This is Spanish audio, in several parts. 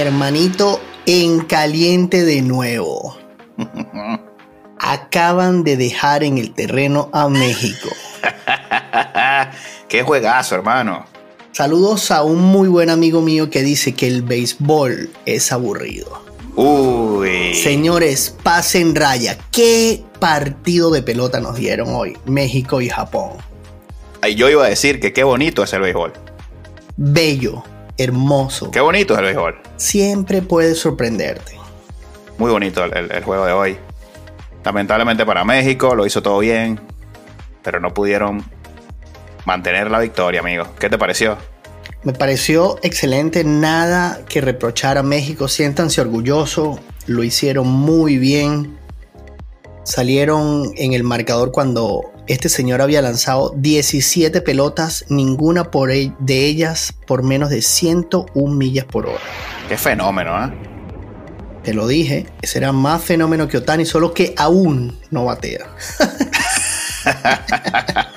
Hermanito en caliente de nuevo. Acaban de dejar en el terreno a México. Qué juegazo, hermano. Saludos a un muy buen amigo mío que dice que el béisbol es aburrido. Uy. Señores, pasen raya. ¿Qué partido de pelota nos dieron hoy? México y Japón. Ay, yo iba a decir que qué bonito es el béisbol. Bello, hermoso. Qué bonito es el béisbol. Siempre puede sorprenderte. Muy bonito el, el juego de hoy. Lamentablemente para México lo hizo todo bien, pero no pudieron mantener la victoria, amigo. ¿Qué te pareció? Me pareció excelente, nada que reprochar a México. Siéntanse orgullosos, lo hicieron muy bien. Salieron en el marcador cuando este señor había lanzado 17 pelotas, ninguna por de ellas por menos de 101 millas por hora. Qué fenómeno, ¿eh? Te lo dije, ese era más fenómeno que Otani, solo que aún no batea.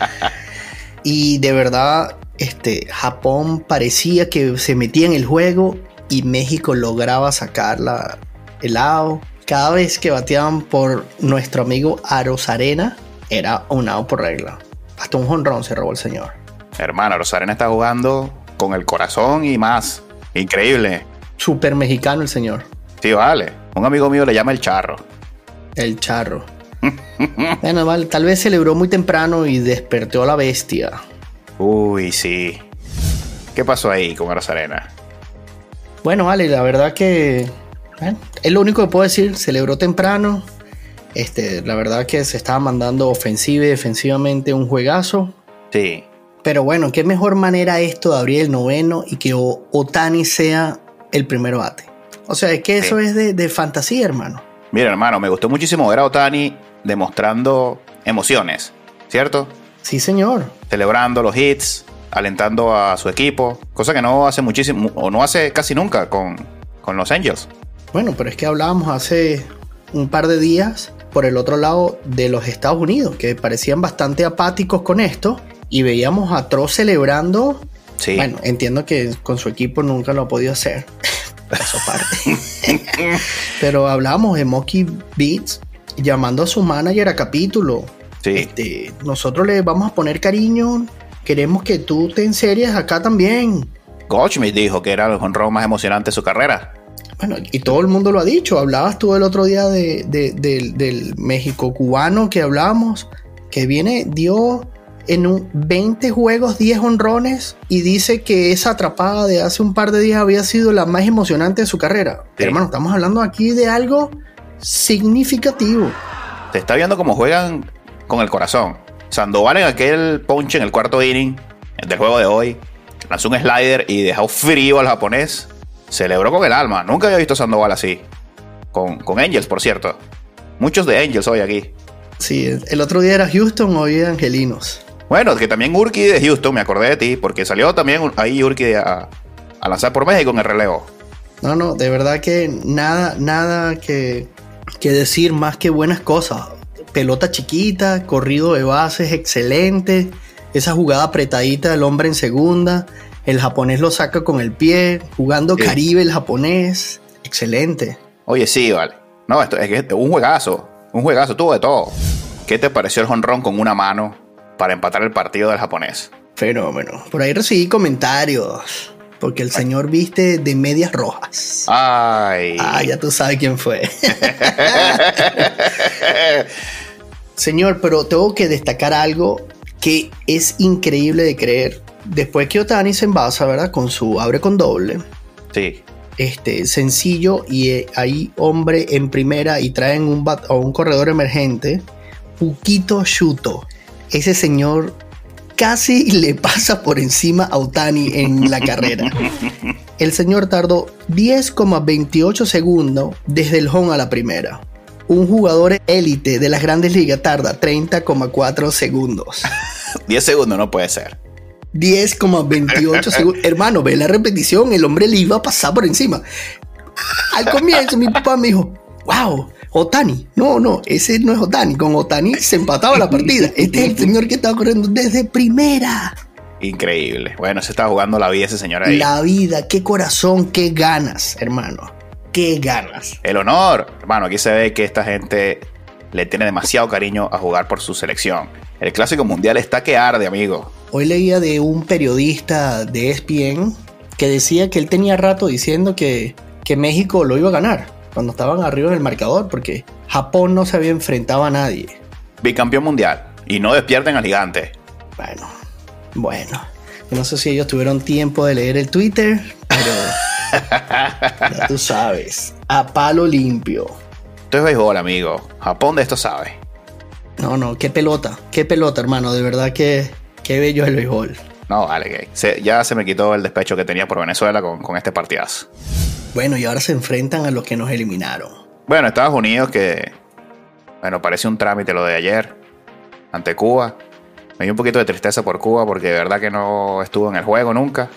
y de verdad, este, Japón parecía que se metía en el juego y México lograba sacarla el lado. Cada vez que bateaban por nuestro amigo Arena era un out por regla. Hasta un jonrón se robó el señor. Hermano, Arena está jugando con el corazón y más. Increíble. Super mexicano el señor. Sí, vale. Un amigo mío le llama el charro. El charro. bueno, vale, tal vez celebró muy temprano y despertó a la bestia. Uy, sí. ¿Qué pasó ahí con Arena? Bueno, vale, la verdad que bueno, es lo único que puedo decir. Celebró temprano. Este, la verdad que se estaba mandando ofensiva y defensivamente un juegazo. Sí. Pero bueno, qué mejor manera esto de abrir el noveno y que Otani sea el primero bate. O sea, es que eso es de, de, fantasía, hermano. Mira, hermano, me gustó muchísimo ver a Otani demostrando emociones, ¿cierto? Sí, señor. Celebrando los hits, alentando a su equipo, cosa que no hace muchísimo, o no hace casi nunca con, con los Angels. Bueno, pero es que hablábamos hace un par de días por el otro lado de los Estados Unidos, que parecían bastante apáticos con esto, y veíamos a Troz celebrando. Sí. Bueno, entiendo que con su equipo nunca lo ha podido hacer. Eso parte. Pero hablábamos de Monkey Beats llamando a su manager a capítulo. Sí. Este, nosotros le vamos a poner cariño. Queremos que tú te enseries acá también. Goldschmidt dijo que era el honrón más emocionante de su carrera. Bueno, y todo el mundo lo ha dicho. Hablabas tú el otro día de, de, de, del México cubano que hablamos, que viene, dio en un 20 juegos 10 honrones y dice que esa atrapada de hace un par de días había sido la más emocionante de su carrera. Sí. Hermano, estamos hablando aquí de algo significativo. Te está viendo cómo juegan con el corazón. Sandoval en aquel ponche en el cuarto inning del juego de hoy lanzó un slider y dejó frío al japonés. Celebró con el alma. Nunca había visto a Sandoval así. Con, con Angels, por cierto. Muchos de Angels hoy aquí. Sí, el otro día era Houston, hoy era Angelinos. Bueno, que también Urki de Houston, me acordé de ti, porque salió también ahí Urki a, a, lanzar por México en el relevo. No, no, de verdad que nada, nada que, que decir más que buenas cosas. Pelota chiquita, corrido de bases excelente, esa jugada apretadita del hombre en segunda, el japonés lo saca con el pie, jugando sí. Caribe el japonés, excelente. Oye, sí, vale. No, esto es un juegazo, un juegazo, tuvo de todo. ¿Qué te pareció el jonrón con una mano para empatar el partido del japonés? Fenómeno. Por ahí recibí comentarios. Porque el Ay. señor viste de medias rojas. Ay. Ah, ya tú sabes quién fue. señor, pero tengo que destacar algo que es increíble de creer. Después que Otani se envasa, ¿verdad? Con su abre con doble. Sí. Este, sencillo y eh, ahí hombre en primera y traen un, bat, a un corredor emergente. Puquito Chuto. Ese señor casi le pasa por encima a Otani en la carrera. el señor tardó 10,28 segundos desde el home a la primera. Un jugador élite de las grandes ligas tarda 30,4 segundos. 10 segundos no puede ser. 10,28 segundos. Hermano, ve la repetición, el hombre le iba a pasar por encima. Al comienzo mi papá me dijo, wow, Otani. No, no, ese no es Otani. Con Otani se empataba la partida. Este es el señor que estaba corriendo desde primera. Increíble. Bueno, se está jugando la vida ese señor ahí. La vida, qué corazón, qué ganas, hermano. Qué ganas. El honor. Hermano, aquí se ve que esta gente le tiene demasiado cariño a jugar por su selección. El clásico mundial está que arde, amigo. Hoy leía de un periodista de ESPN que decía que él tenía rato diciendo que, que México lo iba a ganar cuando estaban arriba en el marcador, porque Japón no se había enfrentado a nadie. Bicampeón mundial. Y no despierten al gigante. Bueno, bueno. No sé si ellos tuvieron tiempo de leer el Twitter, pero ya tú sabes. A palo limpio. Esto es béisbol, amigo. Japón de esto sabe. No, no, qué pelota. Qué pelota, hermano. De verdad que qué bello es el béisbol. No, vale, que se- ya se me quitó el despecho que tenía por Venezuela con, con este partidazo. Bueno, y ahora se enfrentan a los que nos eliminaron. Bueno, Estados Unidos que, bueno, parece un trámite lo de ayer ante Cuba. Me dio un poquito de tristeza por Cuba porque de verdad que no estuvo en el juego nunca.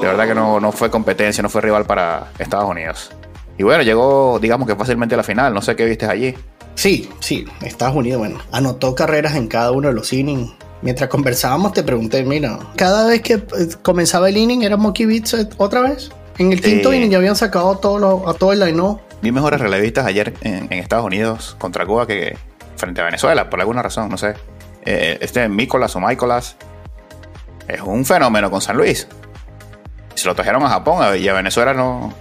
De verdad que no, no fue competencia, no fue rival para Estados Unidos. Y bueno, llegó, digamos que fácilmente a la final. No sé qué viste allí. Sí, sí, Estados Unidos, bueno, anotó carreras en cada uno de los innings. Mientras conversábamos te pregunté, mira, cada vez que eh, comenzaba el inning era Monkey Beats eh, otra vez. En el quinto Sí. inning ya habían sacado a todo, lo- a todo el line Vi mejores relevistas ayer en, en Estados Unidos contra Cuba que frente a Venezuela, por alguna razón, no sé. Eh, este Mícolas o Micolas es un fenómeno con San Luis. Se lo trajeron a Japón a- y a Venezuela no,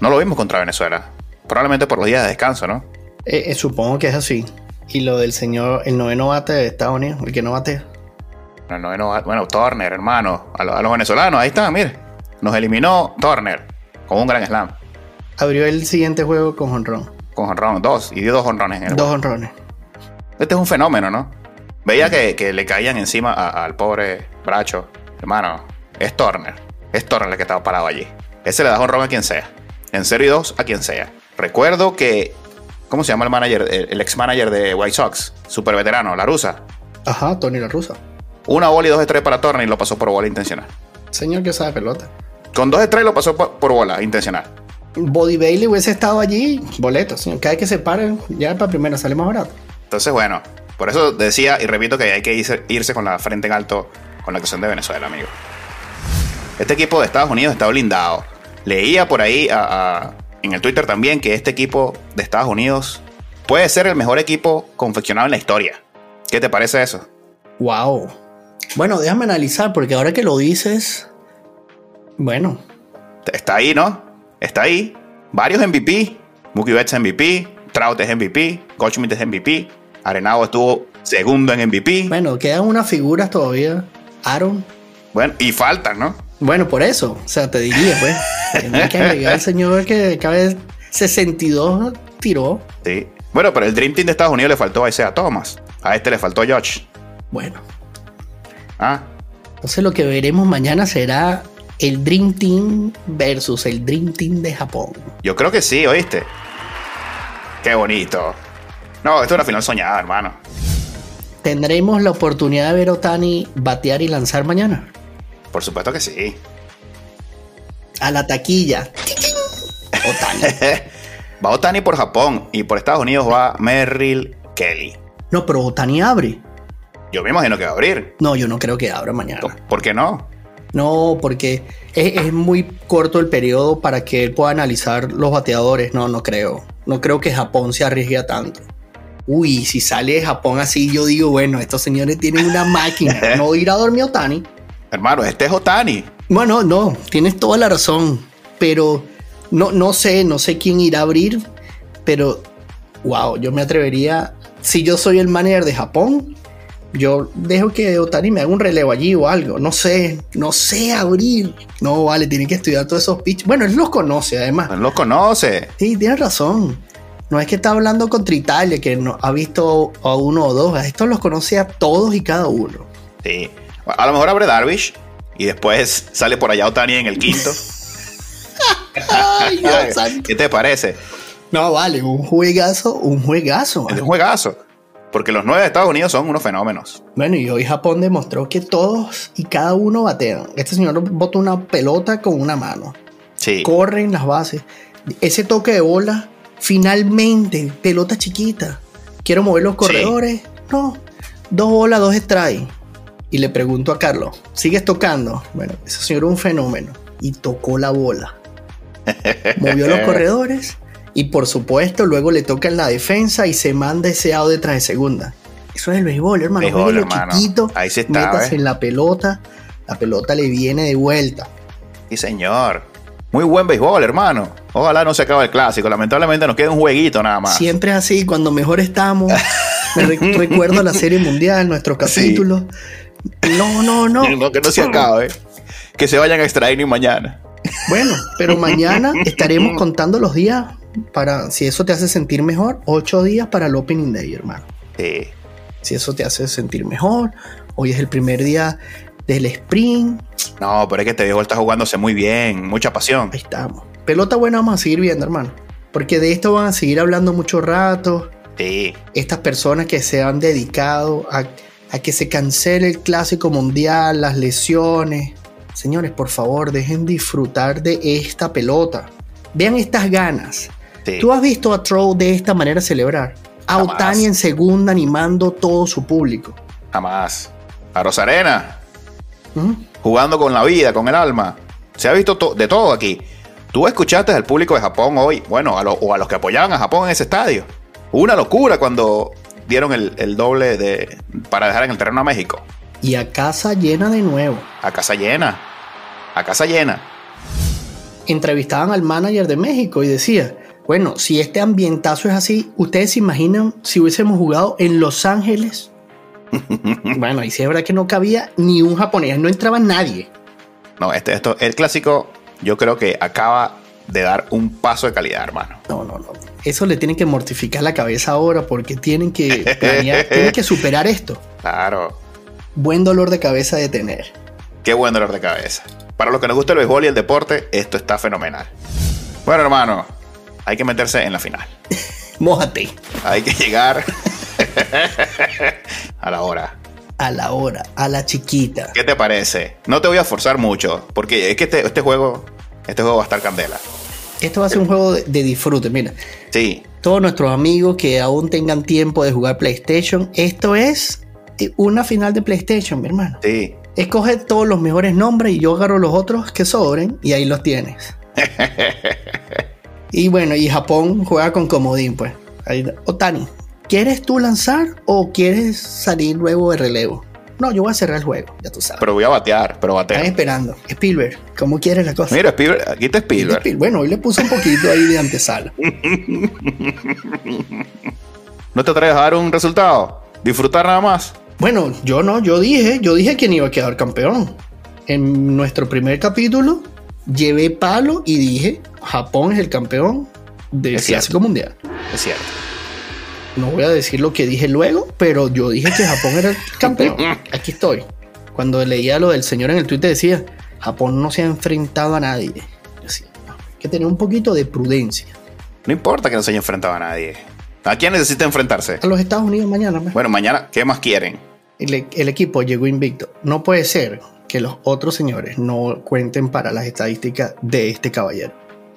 no lo vimos contra Venezuela. Probablemente por los días de descanso, ¿no? Eh, eh, supongo que es así. Y lo del señor, el noveno bate de Estados Unidos, el que no batea. No, no, no, bueno, Turner, hermano. A, lo- a los venezolanos, ahí está, mire. Nos eliminó Turner con un gran slam. Abrió el siguiente juego con honrón. Con honrón, dos. Y dio dos honrones en el Dos juego. honrones. Este es un fenómeno, ¿no? Veía que, que le caían encima a- al pobre Bracho. Hermano, es Turner. Es Turner el que estaba parado allí. Ese le da honrón a quien sea. En 0 y 2 a quien sea. Recuerdo que. ¿Cómo se llama el manager? El, ex manager de White Sox. Super veterano, la rusa. Ajá, Tony La Russa. Una bola y dos estrellas para Turner y lo pasó por bola intencional. Señor que sabe pelota. Con dos estrellas lo pasó por, por bola intencional. Body Bailey hubiese estado allí, boleto. señor. Cada vez que se paren, ya para primera sale más barato. Entonces, bueno, por eso decía y repito que hay que irse, irse con la frente en alto con la actuación de Venezuela, amigo. Este equipo de Estados Unidos está blindado. Leía por ahí a- a- en el Twitter también que este equipo de Estados Unidos puede ser el mejor equipo confeccionado en la historia. ¿Qué te parece eso? Wow. Bueno, déjame analizar, porque ahora que lo dices. Bueno, Está ahí, ¿no? Está ahí. Varios MVP. Mookie Betts MVP. Trout es MVP. Goldschmidt es MVP. Arenado estuvo segundo en MVP. bueno, quedan unas figuras todavía. Aaron. Bueno, y faltan, ¿no? Bueno, por eso. O sea, te diría, pues. Tiene que agregar el señor que cada vez 62 tiró. Sí. Bueno, pero el Dream Team de Estados Unidos le faltó a Isaiah Thomas. A este le faltó Josh. Bueno, Ah, entonces lo que veremos mañana será el Dream Team versus el Dream Team de Japón. yo creo que sí, ¿oíste? Qué bonito. No, esto es una final soñada, hermano. ¿Tendremos la oportunidad de ver a Otani batear y lanzar mañana? Por supuesto que sí. A la taquilla. Otani. Va Otani por Japón y por Estados Unidos va Merrill Kelly. No, pero Otani abre. Yo me imagino que va a abrir. No, yo no creo que abra mañana. ¿Por qué no? No, porque es, es muy corto el periodo para que él pueda analizar los bateadores. No, no creo. No creo que Japón se arriesgue a tanto. Uy, si sale de Japón así, yo digo, bueno, estos señores tienen una máquina. No ir a dormir Otani. Hermano, este es Otani. Bueno, no, tienes toda la razón. Pero no, no sé, no sé quién irá a abrir. Pero, wow, yo me atrevería. Si yo soy el manager de Japón, yo dejo que Otani me haga un relevo allí o algo. No sé, no sé abrir. No, vale, tiene que estudiar todos esos pitches. Bueno, él los conoce además. No los conoce. Sí, tienes razón. No es que está hablando contra Italia, que no, ha visto a uno o dos. A estos los conoce a todos y cada uno. Sí. A lo mejor abre Darvish y después sale por allá Otani en el quinto. Ay, Dios. ¿Qué te parece? No, vale, un juegazo, un juegazo. Es un juegazo. Porque los nueve de Estados Unidos son unos fenómenos. Bueno, y hoy Japón demostró que todos y cada uno batean. Este señor bota una pelota con una mano. Sí. Corren las bases. Ese toque de bola, finalmente, pelota chiquita. Quiero mover los corredores. No, dos bolas, dos strikes. Y le pregunto a Carlos, ¿sigues tocando? Bueno, ese señor es un fenómeno. Y tocó la bola. Movió los corredores. Y por supuesto, luego le toca en la defensa y se manda ese out detrás de segunda. Eso es el béisbol, hermano. Béisbol, hermano. chiquito, Ahí sí está, métase ¿eh? en la pelota. La pelota le viene de vuelta. Sí, señor. Muy buen béisbol, hermano. Ojalá no se acabe el clásico. Lamentablemente nos queda un jueguito nada más. Siempre es así, cuando mejor estamos. Me re- recuerdo la serie mundial, nuestros Sí. No, no, no. No, que no se acabe. Que se vayan a extraer ni mañana. Bueno, pero mañana estaremos contando los días para, si eso te hace sentir mejor, ocho días para el Opening Day, hermano. Sí. Si eso te hace sentir mejor, hoy es el primer día del sprint, No, pero es que este béisbol está jugándose muy bien. Mucha pasión. ahí estamos. Pelota buena vamos a seguir viendo, hermano. Porque de esto van a seguir hablando mucho rato. Sí. Estas personas que se han dedicado a, a que se cancele el clásico mundial, las lesiones. Señores, por favor, dejen disfrutar de esta pelota. Vean estas ganas. sí. ¿Tú has visto a Troll de esta manera celebrar? A Jamás. Otani en segunda animando todo su público. Jamás. A Rosarena. ¿Mm? Jugando con la vida, con el alma. Se ha visto to- de todo aquí. Tú escuchaste al público de Japón hoy, bueno, a lo- o a los que apoyaban a Japón en ese estadio. Una locura cuando dieron el, el doble de, para dejar en el terreno a México. Y a casa llena de nuevo. A casa llena. A casa llena. Entrevistaban al manager de México y decía, bueno, si este ambientazo es así, ¿ustedes se imaginan si hubiésemos jugado en Los Ángeles? bueno, y sí es verdad que no cabía ni un japonés, no entraba nadie. No, este, esto, el clásico, yo creo que acaba de dar un paso de calidad, hermano. No, no, no. Eso le tienen que mortificar la cabeza ahora porque tienen que planear, tienen que superar esto. Claro. Buen dolor de cabeza de tener. Qué buen dolor de cabeza. Para los que nos gusta el béisbol y el deporte, esto está fenomenal. Bueno, hermano, hay que meterse en la final. Mójate Hay que llegar a la hora. a la hora, a la chiquita. ¿Qué te parece? No te voy a forzar mucho, porque es que este, este juego, este juego va a estar candela. Esto va a ser un juego de, disfrute. Mira, Sí, todos nuestros amigos que aún tengan tiempo de jugar PlayStation, esto es una final de PlayStation, mi hermano. sí. Escoge todos los mejores nombres y yo agarro los otros que sobren y ahí los tienes. y bueno, y Japón juega con comodín, pues. Ahí, Otani, ¿quieres tú lanzar o quieres salir luego de relevo? No, yo voy a cerrar el juego, ya tú sabes. Pero voy a batear, pero Están bateo. esperando. Spielberg, ¿cómo quieres la cosa? Mira, Spielberg, aquí está Spielberg. Spiel- Bueno, hoy le puse un poquito ahí de antesala. ¿No te atreves a dar un resultado? ¿Disfrutar nada más? Bueno, yo no, yo dije, yo dije quién iba a quedar campeón. En nuestro primer capítulo llevé palo y dije, Japón es el campeón del Es. Clásico Mundial. Es cierto. No voy a decir lo que dije luego, pero yo dije que Japón era el campeón. Aquí estoy. Cuando leía lo del señor en el Twitter decía, Japón no se ha enfrentado a nadie. Yo decía, "No, hay que tener un poquito de prudencia. No importa que no se haya enfrentado a nadie. ¿A quién necesita enfrentarse? A los Estados Unidos mañana. pues. Bueno, mañana, ¿qué más quieren? el, el equipo llegó invicto. No puede ser que los otros señores no cuenten para las estadísticas de este caballero.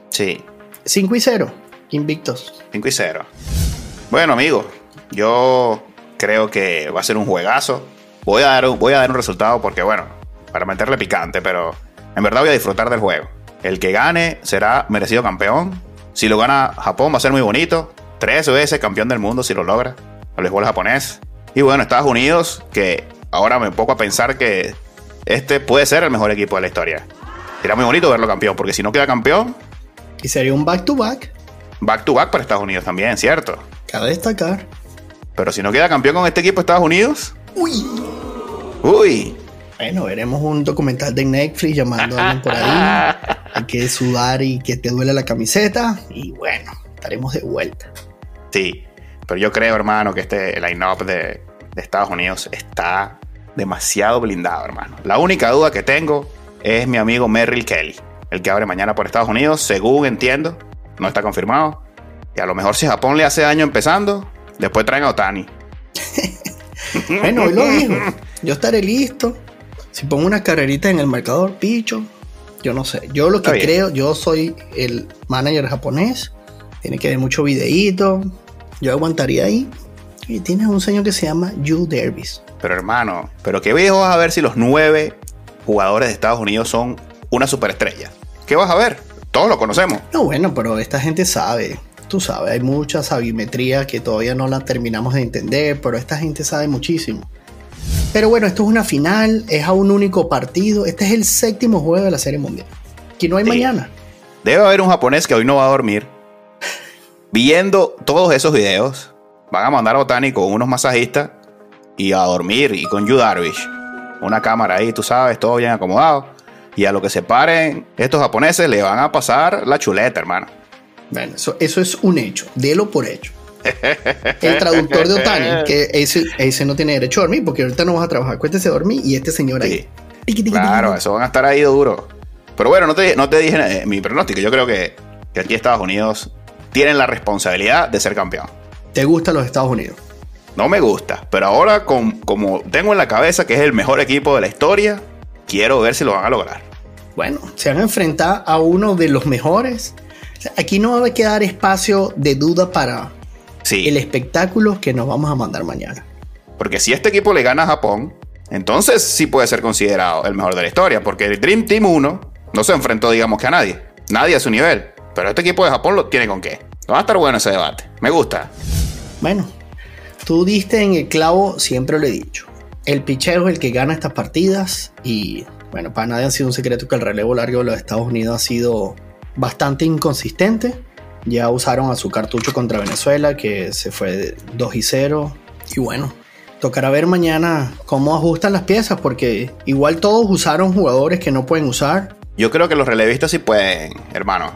Sí, 5 y 0, invictos. 5 y 0. Bueno, amigos, yo creo que va a ser un juegazo. Voy a dar un, voy a dar un resultado porque, bueno, para meterle picante, pero en verdad voy a disfrutar del juego. El que gane será merecido campeón. Si lo gana Japón va a ser muy bonito. Tres veces campeón del mundo si lo logra. El béisbol japonés. Y bueno, Estados Unidos, que ahora me pongo a pensar que este puede ser el mejor equipo de la historia. Será muy bonito verlo campeón, porque si no queda campeón, Y sería un back to back. back to back para Estados Unidos también, ¿cierto? Cabe destacar. Pero si no queda campeón con este equipo de Estados Unidos, Uy. uy, Bueno, veremos un documental de Netflix llamando a alguien por ahí. Hay que sudar y que te duele la camiseta. Y bueno, estaremos de vuelta. sí. Pero yo creo, hermano, que este line-up de, de Estados Unidos está demasiado blindado, hermano. La única duda que tengo es mi amigo Merrill Kelly. el que abre mañana por Estados Unidos, según entiendo. No está confirmado. Y a lo mejor si Japón le hace daño empezando, después traen a Otani. bueno, hoy lo dijo. Yo estaré listo. Si pongo una carrerita en el marcador, picho. Yo no sé. Yo lo que creo, yo soy el manager japonés. Tiene que ver mucho videíto. Yo aguantaría ahí. Y tienes un señor que se llama Yu Dervis. Pero hermano, ¿pero qué viejo vas a ver si los nueve jugadores de Estados Unidos son una superestrella? ¿Qué vas a ver? Todos lo conocemos. No, bueno, pero esta gente sabe. Tú sabes, hay mucha sabimetría que todavía no la terminamos de entender, pero esta gente sabe muchísimo. Pero bueno, esto es una final, es a un único partido. Este es el séptimo juego de la Serie Mundial. Que no hay mañana. Debe haber un japonés que hoy no va a dormir. Viendo todos esos videos, van a mandar a Otani con unos masajistas y a dormir y con Yu Darvish. Una cámara ahí, tú sabes, todo bien acomodado. Y a lo que se paren estos japoneses le van a pasar la chuleta, hermano. Bueno, eso, es un hecho, délo por hecho. El traductor de Otani, que ese, ese no tiene derecho a dormir, porque ahorita no vas a trabajar. Cuéntese dormir y este señor ahí. claro, eso van a estar ahí duro. Pero bueno, no te, no te dije eh, mi pronóstico. Yo creo que, que aquí Estados Unidos tienen la responsabilidad de ser campeón. ¿Te gustan los Estados Unidos? No me gusta, pero ahora como tengo en la cabeza que es el mejor equipo de la historia, quiero ver si lo van a lograr. Bueno, se van a enfrentar a uno de los mejores. Aquí no va a quedar espacio de duda para el espectáculo que nos vamos a mandar mañana. Porque si este equipo le gana a Japón, entonces sí puede ser considerado el mejor de la historia, porque el Dream Team 1 no se enfrentó, digamos que a nadie. Nadie a su nivel. Pero este equipo de Japón lo tiene con qué. Va a estar bueno ese debate. Me gusta. Bueno, tú diste en el clavo, siempre lo he dicho. El picheo es el que gana estas partidas y bueno, para nadie ha sido un secreto que el relevo largo de los Estados Unidos ha sido bastante inconsistente. Ya usaron a su cartucho contra Venezuela que se fue 2 y 0 y bueno, tocará ver mañana cómo ajustan las piezas porque igual todos usaron jugadores que no pueden usar. Yo creo que los relevistas sí pueden, hermano.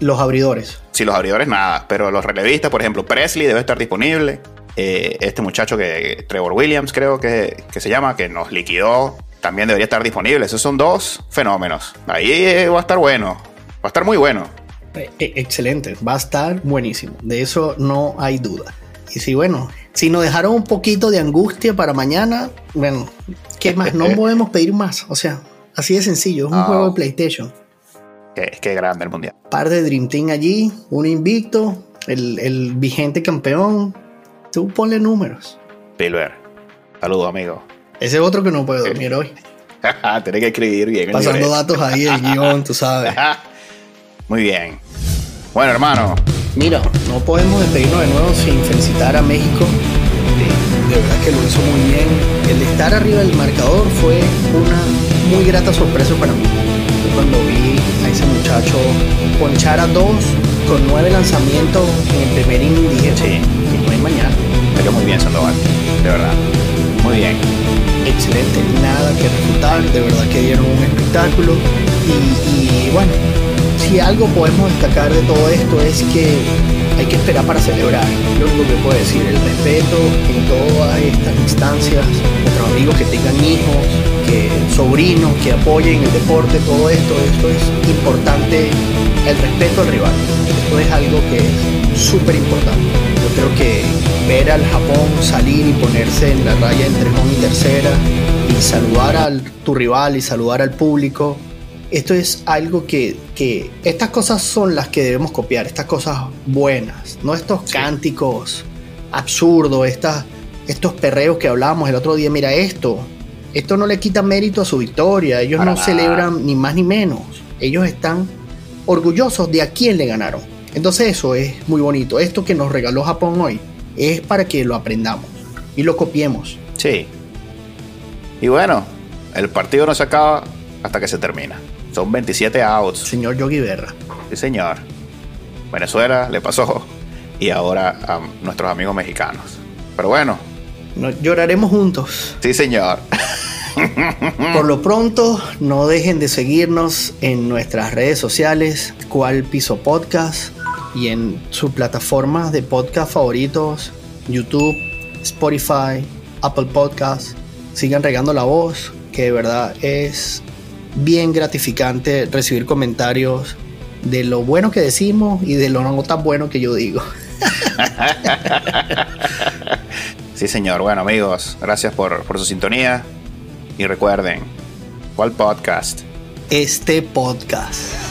Los abridores. Sí, los abridores nada, pero los relevistas, por ejemplo, Presley debe estar disponible. Eh, este muchacho que Trevor Williams creo que, se llama, que nos liquidó, también debería estar disponible. Esos son dos fenómenos. Ahí eh, va a estar bueno, a estar muy bueno. Eh, excelente, va a estar buenísimo. De eso no hay duda. Y si bueno, si nos dejaron un poquito de angustia para mañana, bueno, ¿qué más? No podemos pedir más. O sea, así de sencillo, es un juego de PlayStation. Es que grande el mundial. Par de Dream Team allí, un invicto, el, vigente campeón. Tú ponle números. Pilber. Saludos, amigo. Ese es otro que no puede dormir hoy. Tiene que escribir bien. Pasando datos ahí, el guion, tú sabes. Muy bien. Bueno, hermano. Mira, no podemos despedirnos de nuevo sin felicitar a México. De, verdad que lo hizo muy bien. El estar arriba del marcador fue una muy grata sorpresa para mí cuando vi a ese muchacho ponchar a dos con nueve lanzamientos en el primer inning dije, sí, que no hay mañana. Pero muy bien Sandoval, de verdad. Muy bien. Excelente, nada que refutar, de verdad que dieron un espectáculo. Y, bueno, si algo podemos destacar de todo esto es que hay que esperar para celebrar. Lo único que puedo decir, el respeto en todas estas instancias, nuestros amigos que tengan hijos, que sobrinos, que apoyen el deporte, todo esto, esto es importante, el respeto al rival. Esto es algo que es súper importante. Yo creo que ver al Japón salir y ponerse en la raya entre home y tercera y saludar a tu rival y saludar al público, esto es algo que, estas cosas son las que debemos copiar, estas cosas buenas, no estos cánticos absurdos, estos perreos que hablamos el otro día. Mira esto, esto no le quita mérito a su victoria, ellos no celebran ni más ni menos, ellos están orgullosos de a quién le ganaron. Entonces eso es muy bonito. Esto que nos regaló Japón hoy es para que lo aprendamos y lo copiemos. Sí. Y bueno, el partido no se acaba hasta que se termina. Son 27 outs. Señor Yogi Berra. Sí, señor. Venezuela le pasó y ahora a nuestros amigos mexicanos. Pero bueno. lloraremos juntos. Sí, señor. Por lo pronto, no dejen de seguirnos en nuestras redes sociales, cual piso podcast y en sus plataformas de podcast favoritos, YouTube, Spotify, Apple Podcasts. Sigan regando la voz, que de verdad es bien gratificante recibir comentarios de lo bueno que decimos y de lo no tan bueno que yo digo. sí, señor. Bueno, amigos, gracias por, por su sintonía. Y recuerden, ¿cuál podcast? Este podcast.